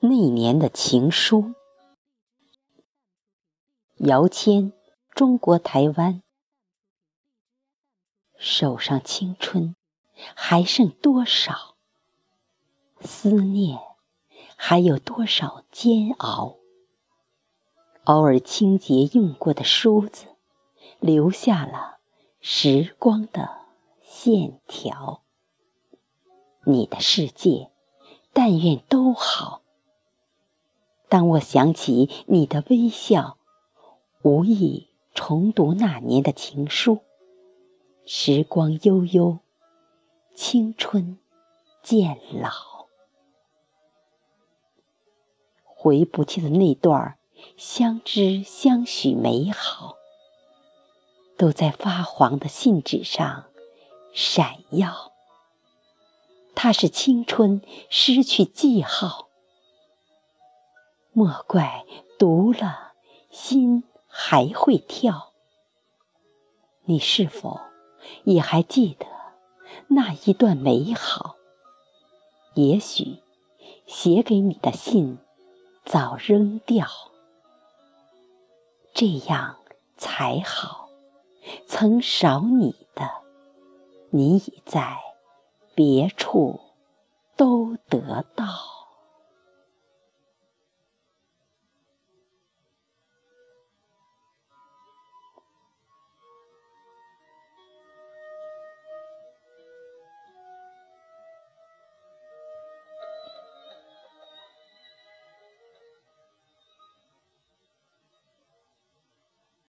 那年的情书，姚谦，中国台湾。手上青春还剩多少？思念还有多少煎熬？偶尔清洁用过的梳子，留下了时光的线条。你的世界，但愿都好。当我想起你的微笑，无意重读那年的情书。时光悠悠，青春渐老，回不去的那段相知相许美好，都在发黄的信纸上闪耀。它是青春失去记号。莫怪读了心还会跳。你是否也还记得那一段美好？也许写给你的信早扔掉，这样才好。曾少你的，你已在别处都得到。